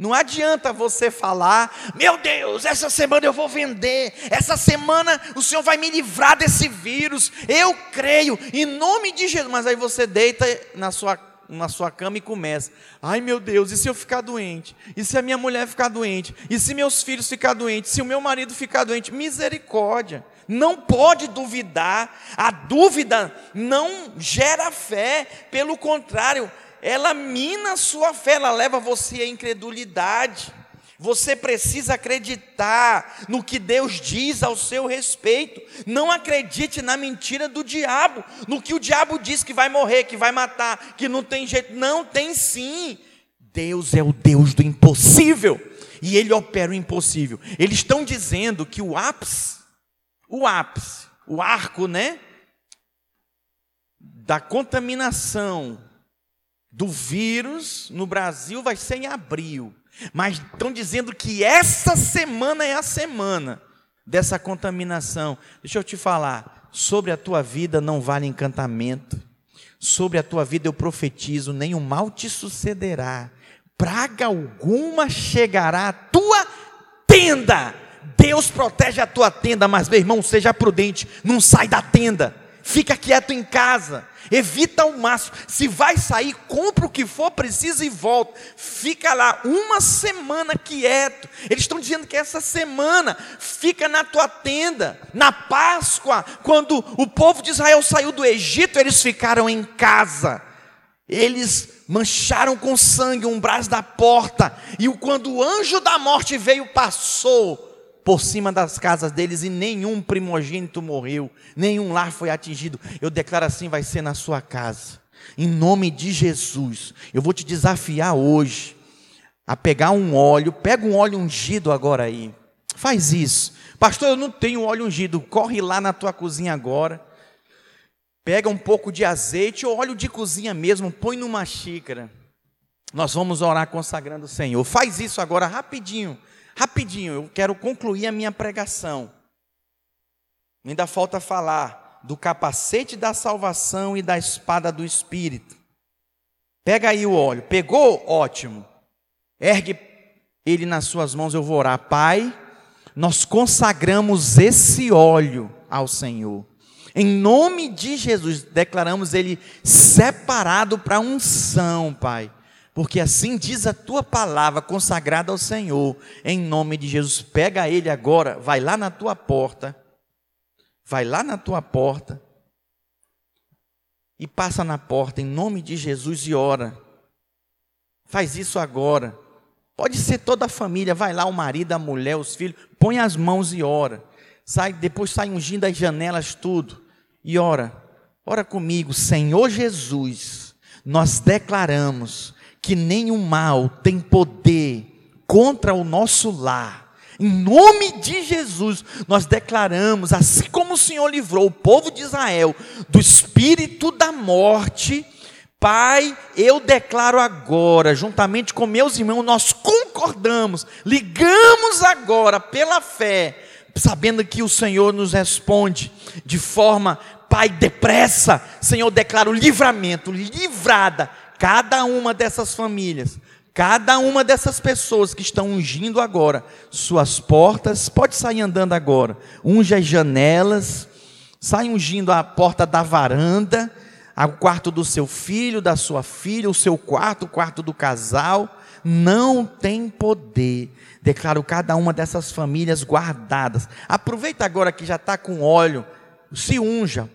não adianta você falar, meu Deus, essa semana eu vou vender, essa semana o Senhor vai me livrar desse vírus, eu creio, em nome de Jesus. Mas aí você deita na sua, na sua cama e começa, ai meu Deus, e se eu ficar doente? E se a minha mulher ficar doente? E se meus filhos ficar doentes? Se o meu marido ficar doente? Misericórdia. Não pode duvidar, a dúvida não gera fé, pelo contrário, ela mina a sua fé, ela leva você à incredulidade. Você precisa acreditar no que Deus diz ao seu respeito. Não acredite na mentira do diabo, no que o diabo diz que vai morrer, que vai matar, que não tem jeito. Não tem sim. Deus é o Deus do impossível e ele opera o impossível. Eles estão dizendo que o ápice, o ápice, o arco, né? Da contaminação do vírus no Brasil vai ser em abril. Mas estão dizendo que essa semana é a semana dessa contaminação. Deixa eu te falar, sobre a tua vida não vale encantamento. Sobre a tua vida eu profetizo, nenhum mal te sucederá. Praga alguma chegará à tua tenda. Deus protege a tua tenda, mas meu irmão, seja prudente, não sai da tenda. Fica quieto em casa. Evita ao máximo. Se vai sair, compra o que for preciso e volta. Fica lá uma semana quieto. Eles estão dizendo que essa semana fica na tua tenda. Na Páscoa, quando o povo de Israel saiu do Egito, eles ficaram em casa. Eles mancharam com sangue um braço da porta. E quando o anjo da morte veio, passou por cima das casas deles e nenhum primogênito morreu, nenhum lar foi atingido. Eu declaro assim: vai ser na sua casa, em nome de Jesus. Eu vou te desafiar hoje a pegar um óleo, pega um óleo ungido agora aí, faz isso, pastor. Eu não tenho óleo ungido, corre lá na tua cozinha agora, pega um pouco de azeite ou óleo de cozinha mesmo, põe numa xícara. Nós vamos orar consagrando o Senhor. Faz isso agora rapidinho. Rapidinho, eu quero concluir a minha pregação. Ainda falta falar do capacete da salvação e da espada do Espírito. Pega aí o óleo. Pegou? Ótimo. Ergue ele nas suas mãos, eu vou orar. Pai, nós consagramos esse óleo ao Senhor. Em nome de Jesus, declaramos ele separado para unção, Pai porque assim diz a tua palavra consagrada ao Senhor, em nome de Jesus. Pega ele agora, vai lá na tua porta, vai lá na tua porta e passa na porta em nome de Jesus e ora. Faz isso agora. Pode ser toda a família, vai lá o marido, a mulher, os filhos, põe as mãos e ora. Sai, depois sai ungindo as janelas tudo e ora. Ora comigo, Senhor Jesus. Nós declaramos que nenhum mal tem poder contra o nosso lar. Em nome de Jesus, nós declaramos, assim como o Senhor livrou o povo de Israel do espírito da morte, Pai, eu declaro agora, juntamente com meus irmãos, nós concordamos, ligamos agora pela fé sabendo que o Senhor nos responde de forma, Pai, depressa. Senhor, declaro livramento, livrada cada uma dessas famílias, cada uma dessas pessoas que estão ungindo agora suas portas, pode sair andando agora, unge as janelas, sai ungindo a porta da varanda, o quarto do seu filho, da sua filha, o seu quarto, o quarto do casal, não tem poder. Declaro cada uma dessas famílias guardadas. Aproveita agora que já está com óleo, se unja.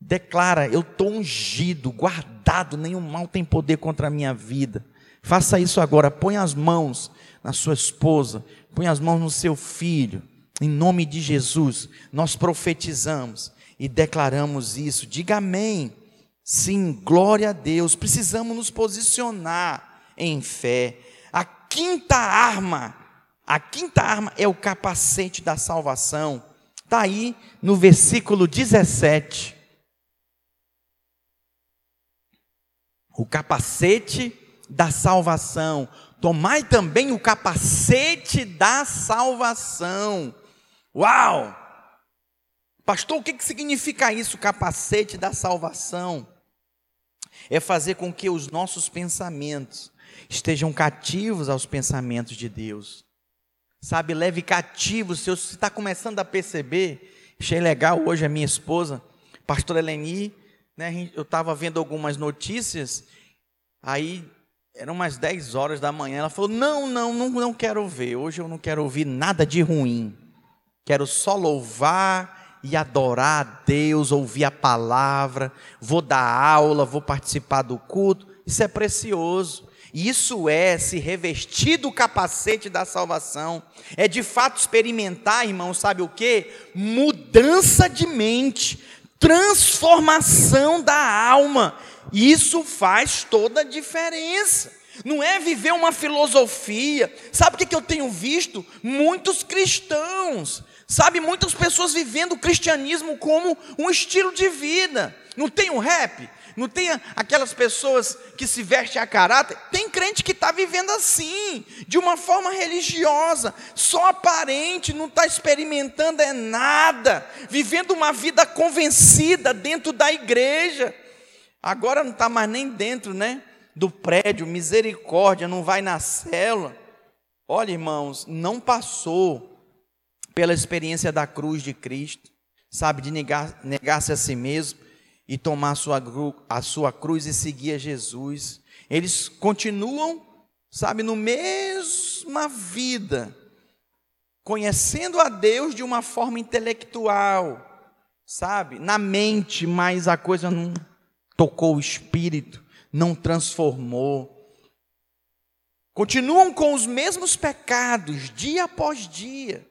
Declara, eu estou ungido, guardado, nenhum mal tem poder contra a minha vida. Faça isso agora, põe as mãos na sua esposa, põe as mãos no seu filho. Em nome de Jesus, nós profetizamos e declaramos isso. Diga amém. Sim, glória a Deus. Precisamos nos posicionar em fé. A quinta arma, a quinta arma é o capacete da salvação. Está aí no versículo 17. O capacete da salvação. Tomai também o capacete da salvação. Uau! Pastor, o que, significa isso, capacete da salvação? É fazer com que os nossos pensamentos estejam cativos aos pensamentos de Deus. Sabe, leve cativo, se você está começando a perceber, achei legal hoje a minha esposa, pastora Eleni, né, eu estava vendo algumas notícias, aí eram umas 10 horas da manhã, ela falou, não, não, não, não quero ver, hoje eu não quero ouvir nada de ruim, quero só louvar e adorar a Deus, ouvir a palavra, vou dar aula, vou participar do culto, isso é precioso. Isso é se revestir do capacete da salvação, é de fato experimentar, irmão, sabe o que? Mudança de mente, transformação da alma. Isso faz toda a diferença. Não é viver uma filosofia. Sabe o que eu tenho visto? Muitos cristãos Sabe, muitas pessoas vivendo o cristianismo como um estilo de vida. Não tem um rap? Não tem aquelas pessoas que se vestem a caráter? Tem crente que está vivendo assim, de uma forma religiosa, só aparente, não está experimentando é nada, vivendo uma vida convencida dentro da igreja. Agora não está mais nem dentro, né? Do prédio, misericórdia, não vai na célula. Olha, irmãos, não passou pela experiência da cruz de Cristo, sabe, de negar-se negar a si mesmo e tomar a sua, a sua cruz e seguir a Jesus. Eles continuam, sabe, no mesma vida, conhecendo a Deus de uma forma intelectual, sabe, na mente, mas a coisa não tocou o espírito, não transformou. Continuam com os mesmos pecados, dia após dia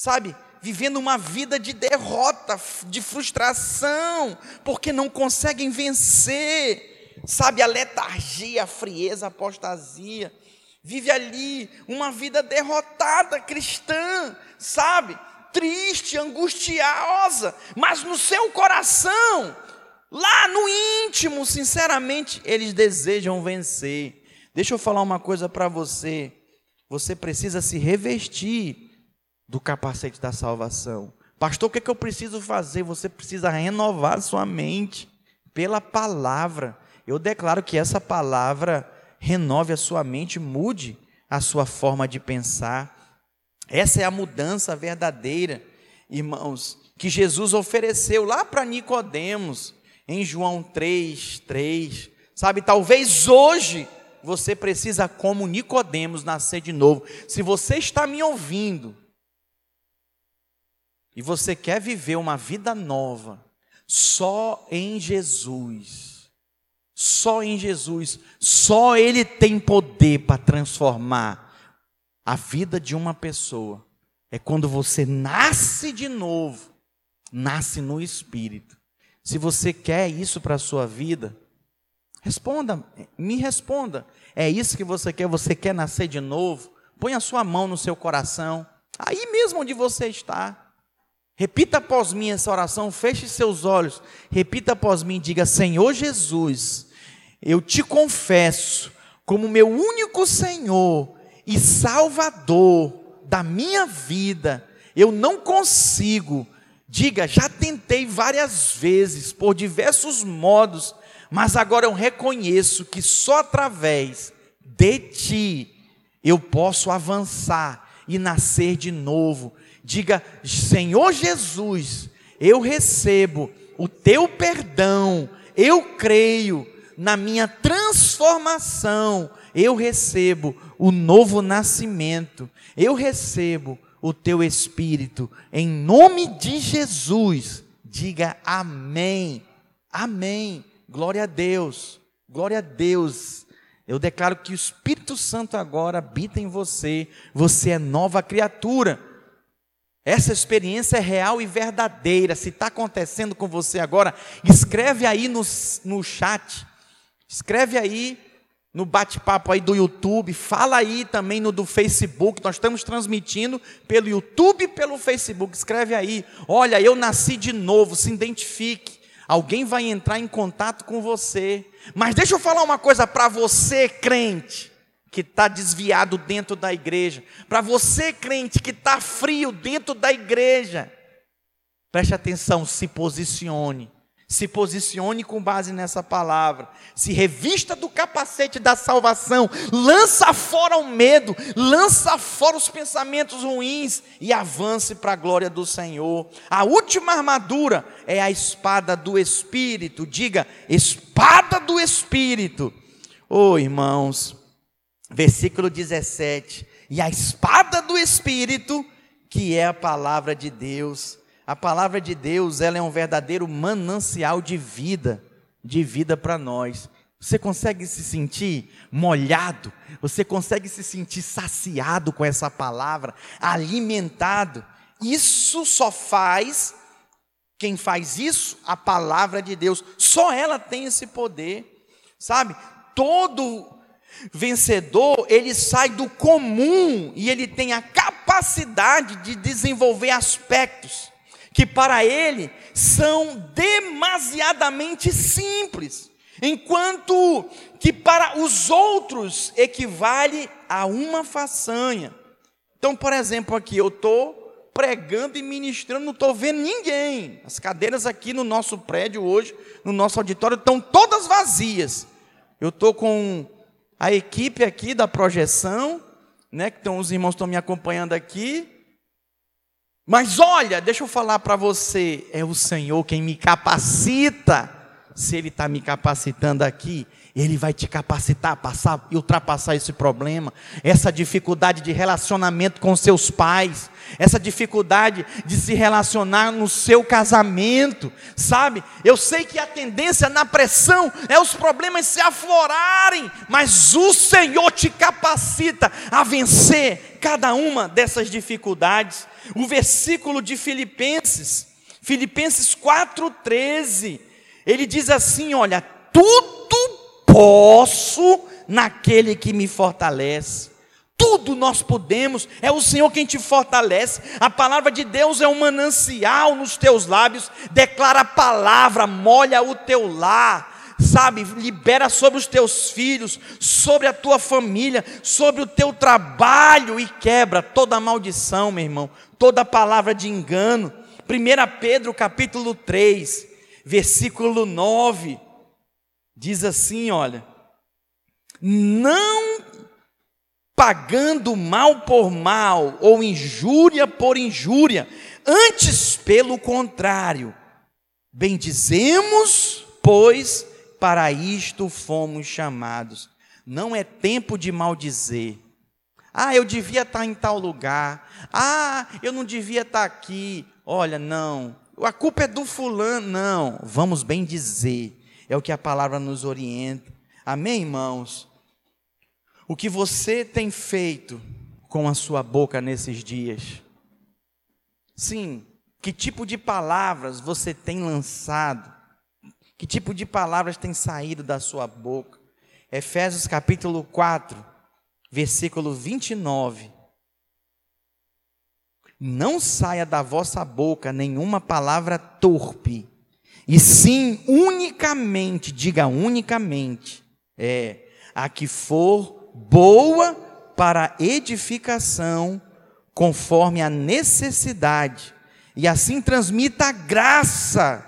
sabe, vivendo uma vida de derrota, de frustração, porque não conseguem vencer, sabe, a letargia, a frieza, a apostasia. Vive ali uma vida derrotada cristã, sabe, triste, angustiosa, mas no seu coração, lá no íntimo, sinceramente, eles desejam vencer. Deixa eu falar uma coisa para você. Você precisa se revestir do capacete da salvação. Pastor, o que, é que eu preciso fazer? Você precisa renovar sua mente pela palavra. Eu declaro que essa palavra renove a sua mente, mude a sua forma de pensar. Essa é a mudança verdadeira, irmãos, que Jesus ofereceu lá para Nicodemos, em João 3, 3. Sabe, talvez hoje você precisa, como Nicodemos, nascer de novo. Se você está me ouvindo, e você quer viver uma vida nova, só em Jesus, só em Jesus, só Ele tem poder para transformar a vida de uma pessoa. É quando você nasce de novo, nasce no Espírito. Se você quer isso para a sua vida, responda, me responda. É isso que você quer? Você quer nascer de novo? Põe a sua mão no seu coração, aí mesmo onde você está. Repita após mim essa oração, feche seus olhos, repita após mim, diga: Senhor Jesus, eu te confesso como meu único Senhor e Salvador da minha vida. Eu não consigo. Diga, já tentei várias vezes, por diversos modos, mas agora eu reconheço que só através de ti eu posso avançar e nascer de novo. Diga, Senhor Jesus, eu recebo o teu perdão, eu creio na minha transformação, eu recebo o novo nascimento, eu recebo o teu espírito, em nome de Jesus. Diga amém, amém, glória a Deus, glória a Deus. Eu declaro que o Espírito Santo agora habita em você, você é nova criatura. Essa experiência é real e verdadeira. Se está acontecendo com você agora, escreve aí no, no chat, escreve aí no bate-papo aí do YouTube, fala aí também no do Facebook, nós estamos transmitindo pelo YouTube e pelo Facebook, escreve aí, olha, eu nasci de novo, se identifique, alguém vai entrar em contato com você, mas deixa eu falar uma coisa para você, crente, que está desviado dentro da igreja, para você, crente, que está frio dentro da igreja, preste atenção, se posicione, se posicione com base nessa palavra, se revista do capacete da salvação, lança fora o medo, lança fora os pensamentos ruins e avance para a glória do Senhor. A última armadura é a espada do Espírito, diga, espada do Espírito. Oh, irmãos, versículo 17: e a espada do Espírito, que é a palavra de Deus a palavra de Deus, ela é um verdadeiro manancial de vida, de vida para nós. Você consegue se sentir molhado? Você consegue se sentir saciado com essa palavra, alimentado? Isso só faz quem faz isso, a palavra de Deus. Só ela tem esse poder. Sabe? Todo vencedor, ele sai do comum e ele tem a capacidade de desenvolver aspectos que para ele são demasiadamente simples, enquanto que para os outros equivale a uma façanha. Então, por exemplo, aqui eu estou pregando e ministrando, não estou vendo ninguém. As cadeiras aqui no nosso prédio hoje, no nosso auditório, estão todas vazias. Eu estou com a equipe aqui da projeção, né? Que estão, os irmãos estão me acompanhando aqui. Mas olha, deixa eu falar para você, é o Senhor quem me capacita. Se Ele está me capacitando aqui, Ele vai te capacitar a passar e ultrapassar esse problema, essa dificuldade de relacionamento com seus pais, essa dificuldade de se relacionar no seu casamento, sabe? Eu sei que a tendência na pressão é os problemas se aflorarem, mas o Senhor te capacita a vencer cada uma dessas dificuldades. O versículo de Filipenses, Filipenses 4,13, ele diz assim: Olha, tudo posso naquele que me fortalece. Tudo nós podemos, é o Senhor quem te fortalece. A palavra de Deus é um manancial nos teus lábios, declara a palavra, molha o teu lar sabe, libera sobre os teus filhos, sobre a tua família, sobre o teu trabalho e quebra toda maldição, meu irmão, toda palavra de engano. 1 Pedro capítulo 3, versículo 9, diz assim: olha, não pagando mal por mal ou injúria por injúria, antes pelo contrário, bendizemos, pois para isto fomos chamados. Não é tempo de maldizer. Ah, eu devia estar em tal lugar. Ah, eu não devia estar aqui. Olha, não. A culpa é do fulano. Não. Vamos bem dizer. É o que a palavra nos orienta. Amém, irmãos? O que você tem feito com a sua boca nesses dias? Sim. Que tipo de palavras você tem lançado? Que tipo de palavras tem saído da sua boca? Efésios capítulo 4, versículo 29. Não saia da vossa boca nenhuma palavra torpe, e sim unicamente, diga unicamente, é a que for boa para edificação, conforme a necessidade, e assim transmita a graça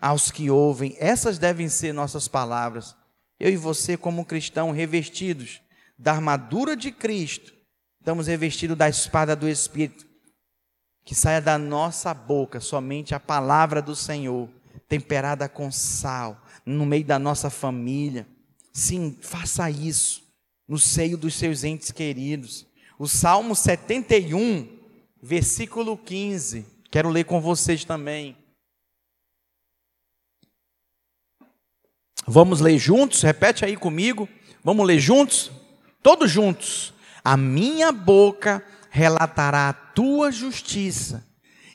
aos que ouvem. Essas devem ser nossas palavras. Eu e você, como cristão, revestidos da armadura de Cristo, estamos revestidos da espada do Espírito, que saia da nossa boca somente a palavra do Senhor, temperada com sal, no meio da nossa família. Sim, faça isso no seio dos seus entes queridos. O Salmo 71, versículo 15. Quero ler com vocês também. Vamos ler juntos? Repete aí comigo. Vamos ler juntos? Todos juntos. A minha boca relatará a tua justiça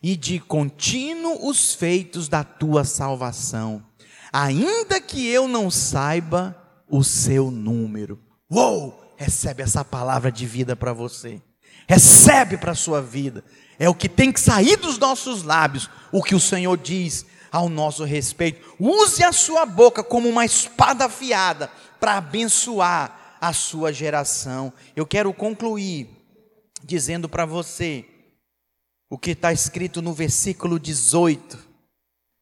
e de contínuo os feitos da tua salvação, ainda que eu não saiba o seu número. Uou! recebe essa palavra de vida para você. Recebe para a sua vida. É o que tem que sair dos nossos lábios, o que o Senhor diz ao nosso respeito. Use a sua boca como uma espada afiada para abençoar a sua geração. Eu quero concluir dizendo para você o que está escrito no versículo 18.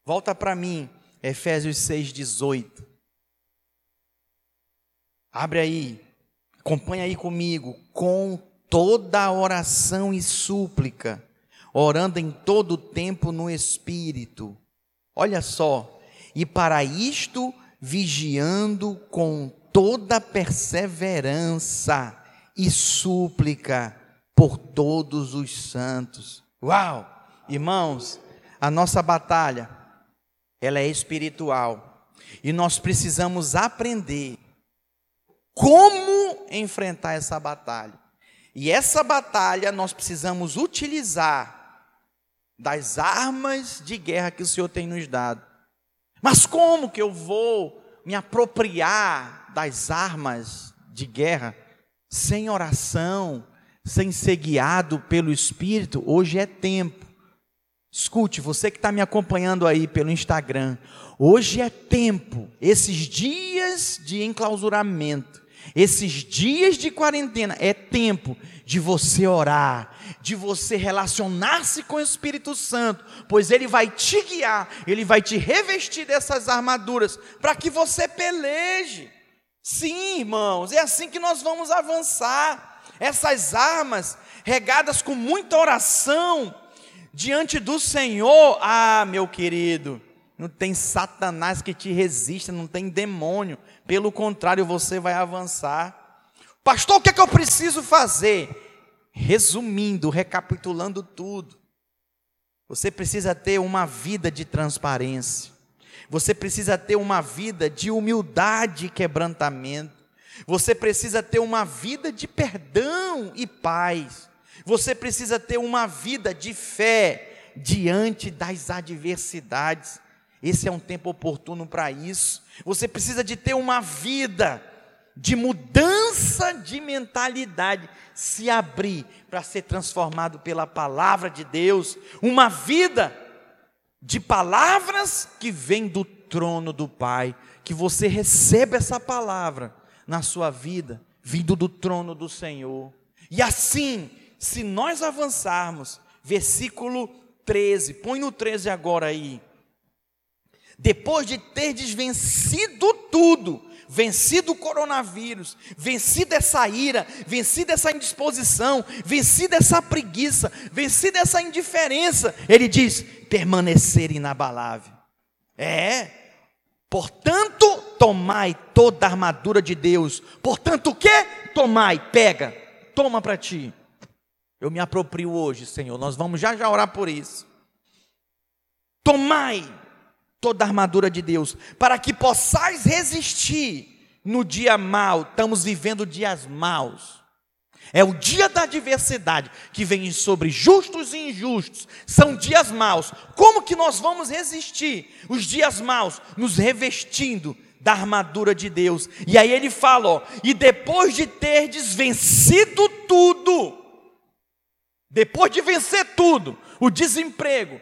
Volta para mim, Efésios 6, 18. Abre aí. Acompanha aí comigo. Com toda oração e súplica, orando em todo tempo no Espírito. Olha só. E para isto, vigiando com toda perseverança e súplica por todos os santos. Uau! Irmãos, a nossa batalha, ela é espiritual. E nós precisamos aprender como enfrentar essa batalha. E essa batalha nós precisamos utilizar das armas de guerra que o Senhor tem nos dado. Mas como que eu vou me apropriar das armas de guerra sem oração, sem ser guiado pelo Espírito? Hoje é tempo. Escute, você que está me acompanhando aí pelo Instagram, hoje é tempo, esses dias de enclausuramento, esses dias de quarentena é tempo de você orar, de você relacionar-se com o Espírito Santo, pois ele vai te guiar, ele vai te revestir dessas armaduras para que você peleje. Sim, irmãos, é assim que nós vamos avançar. Essas armas regadas com muita oração diante do Senhor, ah, meu querido, não tem Satanás que te resista, não tem demônio pelo contrário, você vai avançar. Pastor, o que é que eu preciso fazer? Resumindo, recapitulando tudo. Você precisa ter uma vida de transparência. Você precisa ter uma vida de humildade e quebrantamento. Você precisa ter uma vida de perdão e paz. Você precisa ter uma vida de fé diante das adversidades. Esse é um tempo oportuno para isso. Você precisa de ter uma vida de mudança de mentalidade, se abrir para ser transformado pela palavra de Deus, uma vida de palavras que vem do trono do Pai, que você receba essa palavra na sua vida, vindo do trono do Senhor. E assim, se nós avançarmos, versículo 13, põe no 13 agora aí depois de ter vencido tudo, vencido o coronavírus, vencido essa ira, vencido essa indisposição, vencido essa preguiça, vencido essa indiferença, ele diz: permanecer inabalável. É, portanto, tomai toda a armadura de Deus. Portanto, o que? Tomai, pega, toma para ti. Eu me aproprio hoje, Senhor. Nós vamos já já orar por isso. Tomai toda a armadura de Deus, para que possais resistir no dia mau. Estamos vivendo dias maus. É o dia da adversidade que vem sobre justos e injustos. São dias maus. Como que nós vamos resistir os dias maus? Nos revestindo da armadura de Deus. E aí ele fala, ó, e depois de ter vencido tudo, depois de vencer tudo, o desemprego,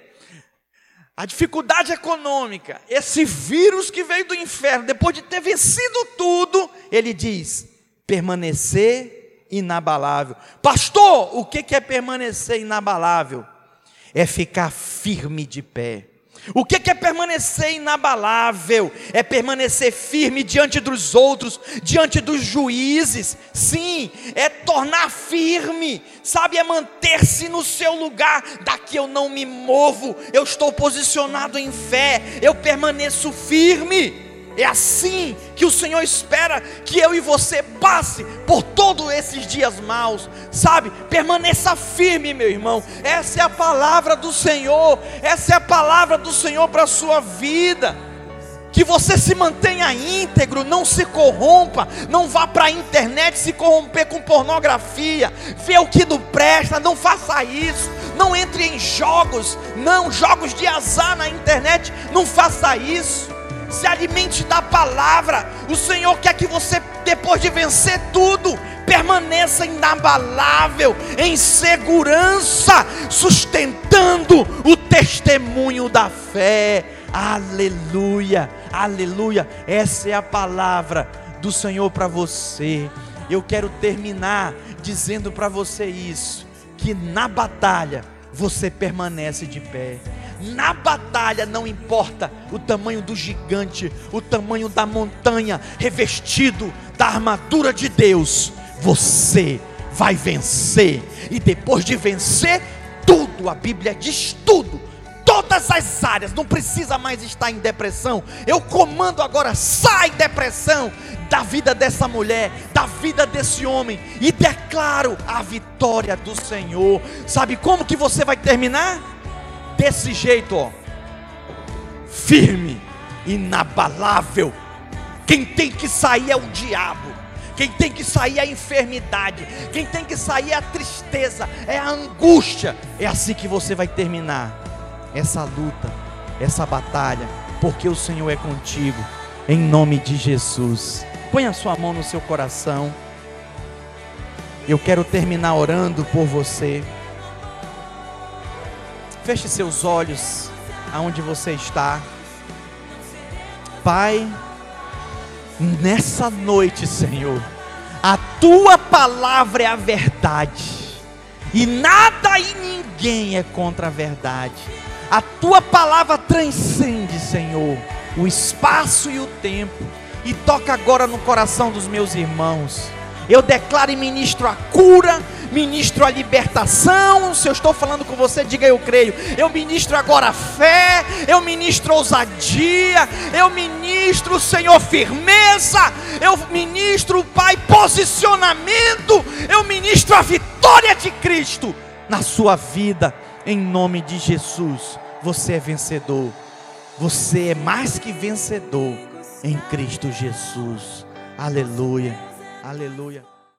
a dificuldade econômica, esse vírus que veio do inferno, depois de ter vencido tudo, ele diz: permanecer inabalável. Pastor, o que é permanecer inabalável? É ficar firme de pé. O que é permanecer inabalável? É permanecer firme diante dos outros, diante dos juízes. Sim, é tornar firme, sabe? É manter-se no seu lugar. Daqui eu não me movo, eu estou posicionado em fé, eu permaneço firme. É assim que o Senhor espera que eu e você passe por todos esses dias maus, sabe? Permaneça firme, meu irmão. Essa é a palavra do Senhor. Essa é a palavra do Senhor para a sua vida. Que você se mantenha íntegro, não se corrompa, não vá para a internet se corromper com pornografia, vê o que não presta, não faça isso, não entre em jogos, não, jogos de azar na internet, não faça isso se alimente da palavra. O Senhor quer que você, depois de vencer tudo, permaneça inabalável, em segurança, sustentando o testemunho da fé. Aleluia, aleluia. Essa é a palavra do Senhor para você. Eu quero terminar dizendo para você isso: que na batalha você permanece de pé. Na batalha não importa o tamanho do gigante, o tamanho da montanha, revestido da armadura de Deus, você vai vencer. E depois de vencer, tudo, a Bíblia diz tudo, todas as áreas, não precisa mais estar em depressão. Eu comando agora, sai depressão da vida dessa mulher, da vida desse homem e declaro a vitória do Senhor. Sabe como que você vai terminar? Desse jeito, ó, firme, inabalável. Quem tem que sair é o diabo. Quem tem que sair é a enfermidade. Quem tem que sair é a tristeza, é a angústia. É assim que você vai terminar essa luta, essa batalha, porque o Senhor é contigo. Em nome de Jesus. Põe a sua mão no seu coração. Eu quero terminar orando por você. Feche seus olhos aonde você está. Pai, nessa noite, Senhor, a tua palavra é a verdade, e nada e ninguém é contra a verdade. A tua palavra transcende, Senhor, o espaço e o tempo, e toca agora no coração dos meus irmãos. Eu declaro e ministro a cura, ministro a libertação. Se eu estou falando com você, diga eu creio. Eu ministro agora a fé, eu ministro ousadia, eu ministro, Senhor, firmeza, eu ministro, Pai, posicionamento, eu ministro a vitória de Cristo na sua vida, em nome de Jesus. Você é vencedor, você é mais que vencedor em Cristo Jesus. Aleluia, aleluia.